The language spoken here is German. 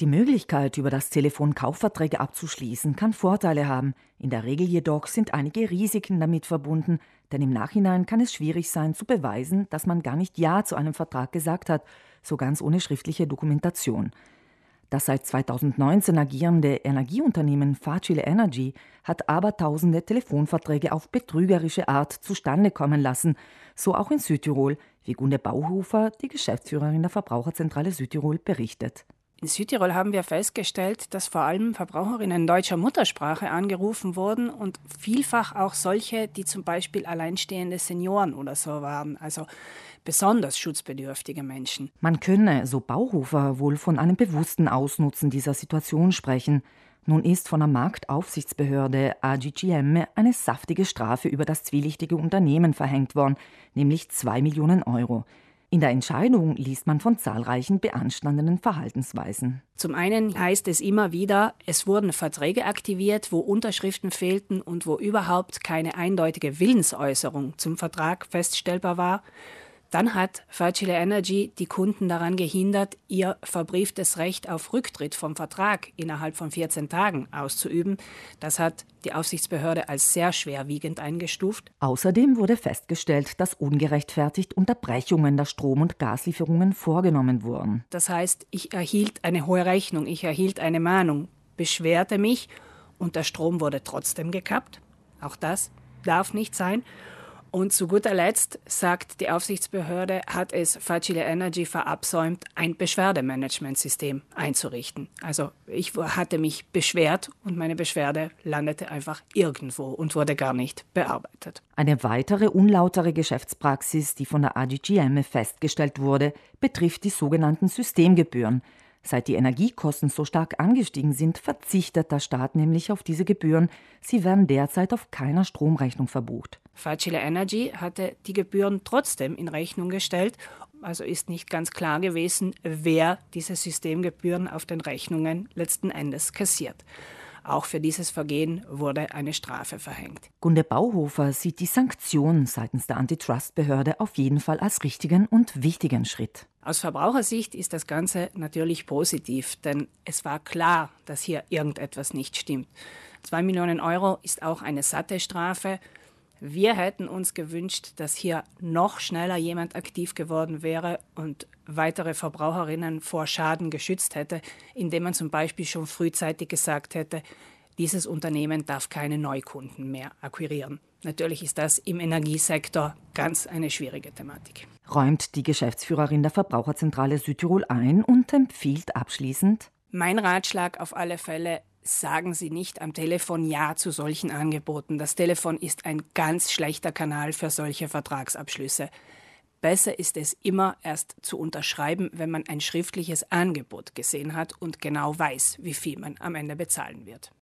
Die Möglichkeit, über das Telefon Kaufverträge abzuschließen, kann Vorteile haben. In der Regel jedoch sind einige Risiken damit verbunden, denn im Nachhinein kann es schwierig sein zu beweisen, dass man gar nicht Ja zu einem Vertrag gesagt hat, so ganz ohne schriftliche Dokumentation. Das seit 2019 agierende Energieunternehmen Facile Energy hat aber tausende Telefonverträge auf betrügerische Art zustande kommen lassen, so auch in Südtirol, wie Gunde Bauhofer, die Geschäftsführerin der Verbraucherzentrale Südtirol, berichtet. In Südtirol haben wir festgestellt, dass vor allem Verbraucherinnen deutscher Muttersprache angerufen wurden und vielfach auch solche, die zum Beispiel alleinstehende Senioren oder so waren, also besonders schutzbedürftige Menschen. Man könne, so Bauhofer, wohl von einem bewussten Ausnutzen dieser Situation sprechen. Nun ist von der Marktaufsichtsbehörde AGGM eine saftige Strafe über das zwielichtige Unternehmen verhängt worden, nämlich zwei Millionen Euro. In der Entscheidung liest man von zahlreichen beanstandenden Verhaltensweisen. Zum einen heißt es immer wieder, es wurden Verträge aktiviert, wo Unterschriften fehlten und wo überhaupt keine eindeutige Willensäußerung zum Vertrag feststellbar war. Dann hat Facile Energy die Kunden daran gehindert, ihr verbrieftes Recht auf Rücktritt vom Vertrag innerhalb von 14 Tagen auszuüben. Das hat die Aufsichtsbehörde als sehr schwerwiegend eingestuft. Außerdem wurde festgestellt, dass ungerechtfertigt Unterbrechungen der Strom- und Gaslieferungen vorgenommen wurden. Das heißt, ich erhielt eine hohe Rechnung, ich erhielt eine Mahnung, beschwerte mich und der Strom wurde trotzdem gekappt. Auch das darf nicht sein. Und zu guter Letzt sagt die Aufsichtsbehörde, hat es Facile Energy verabsäumt, ein Beschwerdemanagementsystem einzurichten. Also ich hatte mich beschwert und meine Beschwerde landete einfach irgendwo und wurde gar nicht bearbeitet. Eine weitere unlautere Geschäftspraxis, die von der AGGM festgestellt wurde, betrifft die sogenannten Systemgebühren. Seit die Energiekosten so stark angestiegen sind, verzichtet der Staat nämlich auf diese Gebühren. Sie werden derzeit auf keiner Stromrechnung verbucht. Facile Energy hatte die Gebühren trotzdem in Rechnung gestellt. Also ist nicht ganz klar gewesen, wer diese Systemgebühren auf den Rechnungen letzten Endes kassiert. Auch für dieses Vergehen wurde eine Strafe verhängt. Gunde Bauhofer sieht die Sanktion seitens der Antitrust-Behörde auf jeden Fall als richtigen und wichtigen Schritt. Aus Verbrauchersicht ist das Ganze natürlich positiv, denn es war klar, dass hier irgendetwas nicht stimmt. Zwei Millionen Euro ist auch eine satte Strafe. Wir hätten uns gewünscht, dass hier noch schneller jemand aktiv geworden wäre und weitere Verbraucherinnen vor Schaden geschützt hätte, indem man zum Beispiel schon frühzeitig gesagt hätte, dieses Unternehmen darf keine Neukunden mehr akquirieren. Natürlich ist das im Energiesektor ganz eine schwierige Thematik. Räumt die Geschäftsführerin der Verbraucherzentrale Südtirol ein und empfiehlt abschließend? Mein Ratschlag auf alle Fälle, sagen Sie nicht am Telefon Ja zu solchen Angeboten. Das Telefon ist ein ganz schlechter Kanal für solche Vertragsabschlüsse. Besser ist es immer erst zu unterschreiben, wenn man ein schriftliches Angebot gesehen hat und genau weiß, wie viel man am Ende bezahlen wird.